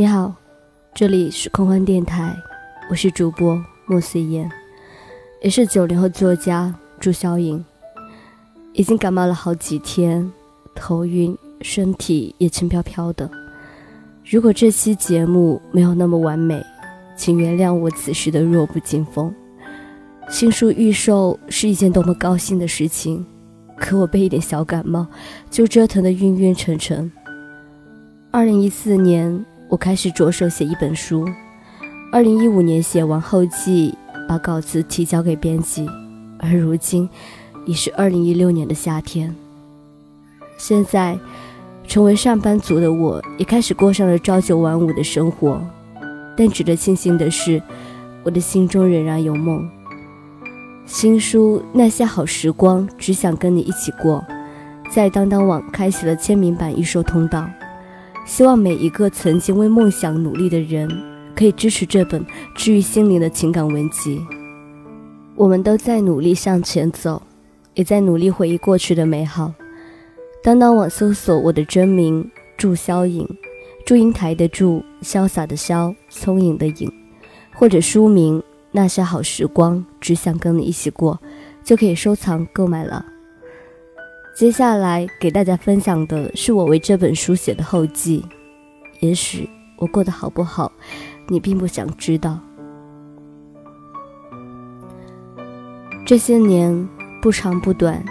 你好，这里是空欢电台，我是主播莫思妍，也是九零后作家朱晓颖。已经感冒了好几天，头晕，身体也轻飘飘的。如果这期节目没有那么完美，请原谅我此时的弱不禁风。新书预售是一件多么高兴的事情，可我被一点小感冒就折腾得晕晕沉沉。二零一四年。我开始着手写一本书，二零一五年写完后记，把稿子提交给编辑，而如今已是二零一六年的夏天。现在，成为上班族的我，也开始过上了朝九晚五的生活。但值得庆幸的是，我的心中仍然有梦。新书《那些好时光》，只想跟你一起过，在当当网开启了签名版预售通道。希望每一个曾经为梦想努力的人，可以支持这本治愈心灵的情感文集。我们都在努力向前走，也在努力回忆过去的美好。当当网搜索我的真名祝霄影，祝英台的祝，潇洒的潇，聪颖的颖，或者书名那些好时光，只想跟你一起过，就可以收藏购买了。接下来给大家分享的是我为这本书写的后记。也许我过得好不好，你并不想知道。这些年不长不短，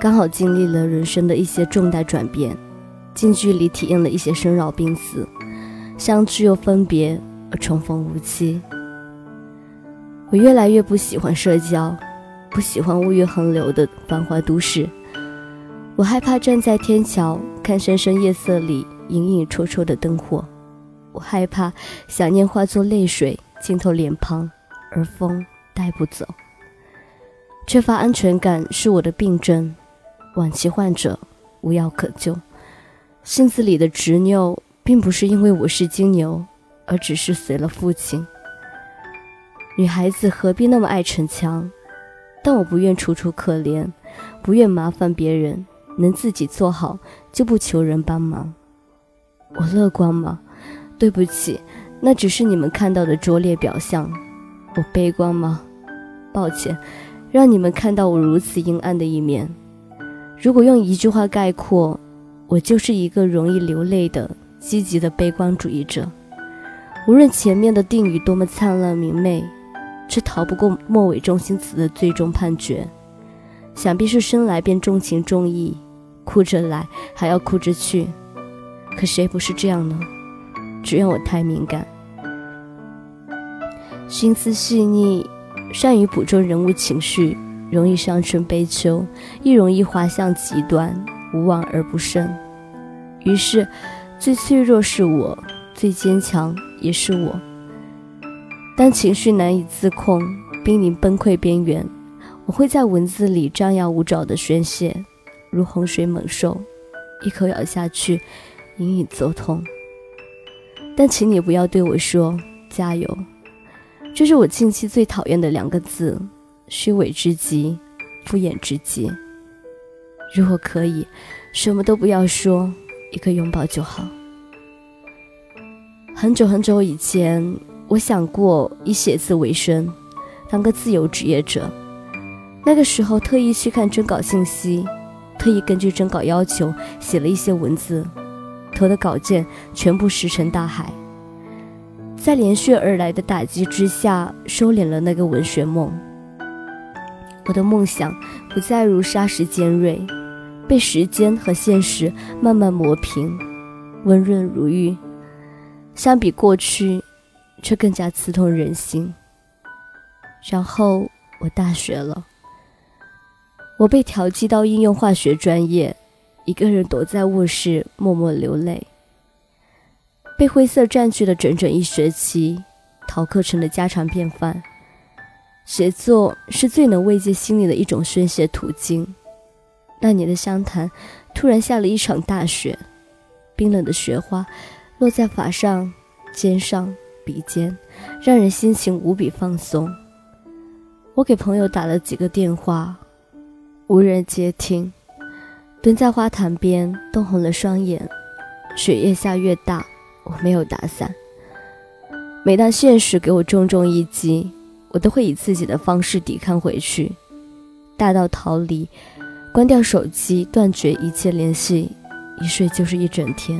刚好经历了人生的一些重大转变，近距离体验了一些生老病死，相聚又分别，而重逢无期。我越来越不喜欢社交，不喜欢物欲横流的繁华都市。我害怕站在天桥看深深夜色里隐隐绰绰的灯火，我害怕想念化作泪水浸透脸庞，而风带不走。缺乏安全感是我的病症，晚期患者无药可救。性子里的执拗，并不是因为我是金牛，而只是随了父亲。女孩子何必那么爱逞强？但我不愿楚楚可怜，不愿麻烦别人。能自己做好，就不求人帮忙。我乐观吗？对不起，那只是你们看到的拙劣表象。我悲观吗？抱歉，让你们看到我如此阴暗的一面。如果用一句话概括，我就是一个容易流泪的积极的悲观主义者。无论前面的定语多么灿烂明媚，却逃不过末尾中心词的最终判决。想必是生来便重情重义。哭着来，还要哭着去，可谁不是这样呢？只怨我太敏感，心思细腻，善于捕捉人物情绪，容易伤春悲秋，亦容易滑向极端，无往而不胜。于是，最脆弱是我，最坚强也是我。当情绪难以自控，濒临崩溃边缘，我会在文字里张牙舞爪的宣泄。如洪水猛兽，一口咬下去，隐隐作痛。但请你不要对我说“加油”，这是我近期最讨厌的两个字，虚伪之极，敷衍之极。如果可以，什么都不要说，一个拥抱就好。很久很久以前，我想过以写字为生，当个自由职业者。那个时候，特意去看征稿信息。特意根据征稿要求写了一些文字，投的稿件全部石沉大海。在连续而来的打击之下，收敛了那个文学梦。我的梦想不再如砂石尖锐，被时间和现实慢慢磨平，温润如玉。相比过去，却更加刺痛人心。然后我大学了。我被调剂到应用化学专业，一个人躲在卧室默默流泪。被灰色占据了整整一学期，逃课成了家常便饭。写作是最能慰藉心灵的一种宣泄途径。那年的湘潭，突然下了一场大雪，冰冷的雪花落在发上、肩上、鼻尖，让人心情无比放松。我给朋友打了几个电话。无人接听，蹲在花坛边，冻红了双眼。雪越下越大，我没有打伞。每当现实给我重重一击，我都会以自己的方式抵抗回去，大到逃离，关掉手机，断绝一切联系，一睡就是一整天；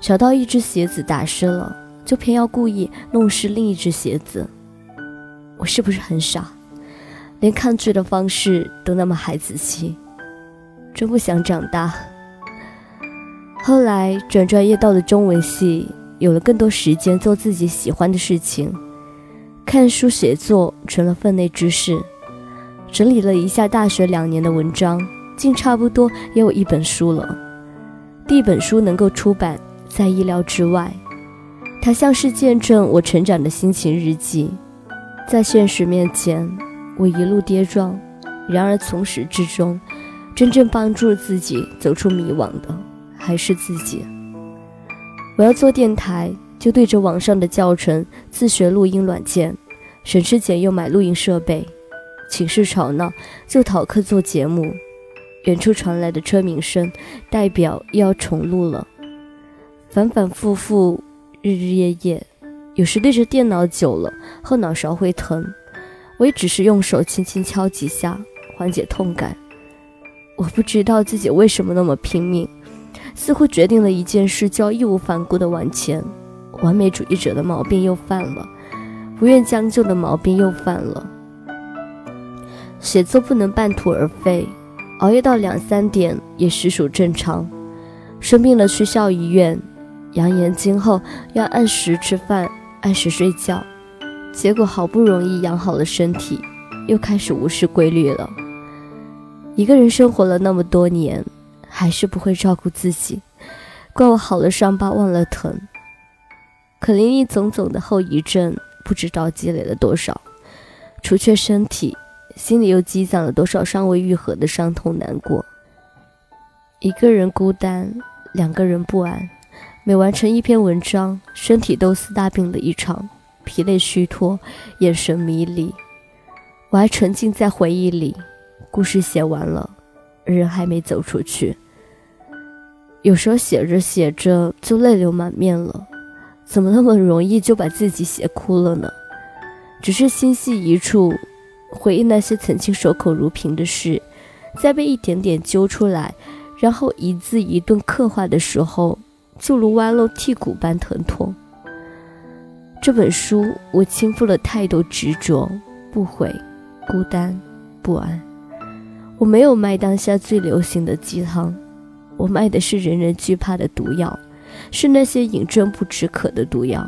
小到一只鞋子打湿了，就偏要故意弄湿另一只鞋子。我是不是很傻？连抗拒的方式都那么孩子气，真不想长大。后来转专业到了中文系，有了更多时间做自己喜欢的事情，看书写作成了分内之事。整理了一下大学两年的文章，竟差不多也有一本书了。第一本书能够出版，在意料之外。它像是见证我成长的心情日记。在现实面前，我一路跌撞，然而从始至终，真正帮助自己走出迷惘的。还是自己。我要做电台，就对着网上的教程自学录音软件，省吃俭用买录音设备。寝室吵闹，就逃课做节目。远处传来的车鸣声，代表又要重录了。反反复复，日日夜夜，有时对着电脑久了，后脑勺会疼。我也只是用手轻轻敲几下，缓解痛感。我不知道自己为什么那么拼命。似乎决定了一件事，就要义无反顾地往前。完美主义者的毛病又犯了，不愿将就的毛病又犯了。写作不能半途而废，熬夜到两三点也实属正常。生病了去校医院，扬言今后要按时吃饭，按时睡觉。结果好不容易养好了身体，又开始无视规律了。一个人生活了那么多年。还是不会照顾自己，怪我好了伤疤忘了疼。可林林总总的后遗症，不知道积累了多少，除却身体，心里又积攒了多少尚未愈合的伤痛难过。一个人孤单，两个人不安。每完成一篇文章，身体都似大病了一场，疲累虚脱，眼神迷离。我还沉浸在回忆里，故事写完了。人还没走出去，有时候写着写着就泪流满面了，怎么那么容易就把自己写哭了呢？只是心系一处，回忆那些曾经守口如瓶的事，在被一点点揪出来，然后一字一顿刻画的时候，就如剜漏剔骨般疼痛。这本书，我倾覆了太多执着、不悔、孤单、不安。我没有卖当下最流行的鸡汤，我卖的是人人惧怕的毒药，是那些饮鸩不止渴的毒药。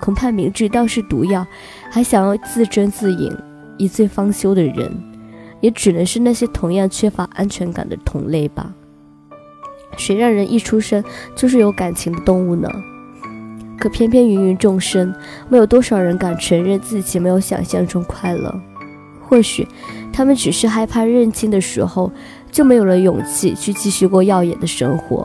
恐怕明知道是毒药，还想要自斟自饮、一醉方休的人，也只能是那些同样缺乏安全感的同类吧。谁让人一出生就是有感情的动物呢？可偏偏芸芸众生，没有多少人敢承认自己没有想象中快乐。或许。他们只是害怕认清的时候，就没有了勇气去继续过耀眼的生活；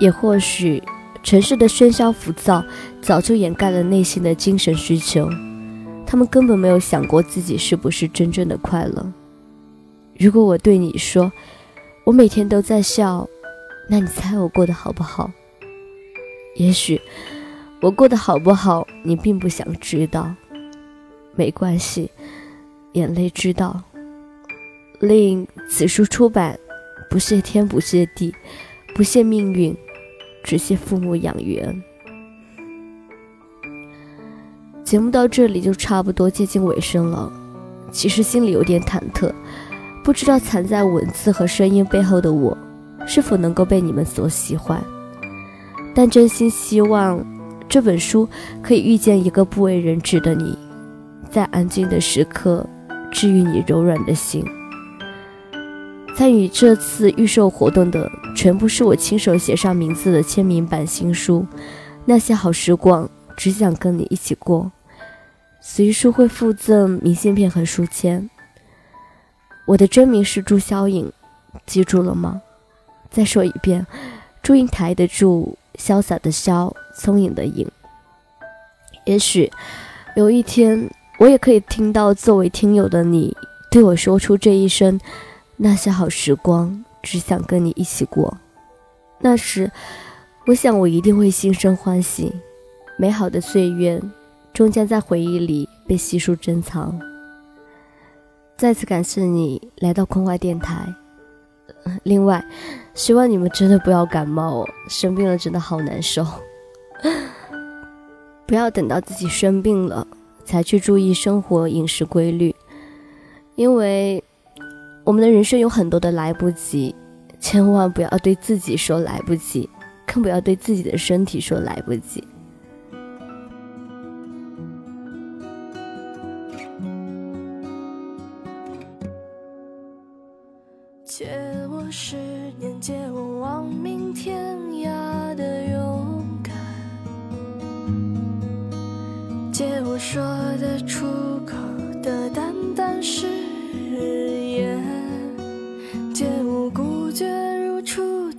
也或许，城市的喧嚣浮躁早就掩盖了内心的精神需求，他们根本没有想过自己是不是真正的快乐。如果我对你说，我每天都在笑，那你猜我过得好不好？也许，我过得好不好，你并不想知道。没关系。眼泪知道，令此书出版，不谢天，不谢地，不谢命运，只谢父母养育恩。节目到这里就差不多接近尾声了，其实心里有点忐忑，不知道藏在文字和声音背后的我，是否能够被你们所喜欢。但真心希望这本书可以遇见一个不为人知的你，在安静的时刻。治愈你柔软的心。参与这次预售活动的全部是我亲手写上名字的签名版新书，那些好时光，只想跟你一起过。随书会附赠明信片和书签。我的真名是朱霄颖，记住了吗？再说一遍，祝英台的祝，潇洒的潇，聪颖的颖。也许有一天。我也可以听到作为听友的你对我说出这一声：“那些好时光，只想跟你一起过。”那时，我想我一定会心生欢喜，美好的岁月终将在回忆里被悉数珍藏。再次感谢你来到空话电台。另外，希望你们真的不要感冒哦，生病了真的好难受。不要等到自己生病了才去注意生活饮食规律，因为我们的人生有很多的来不及，千万不要对自己说来不及，更不要对自己的身体说来不及。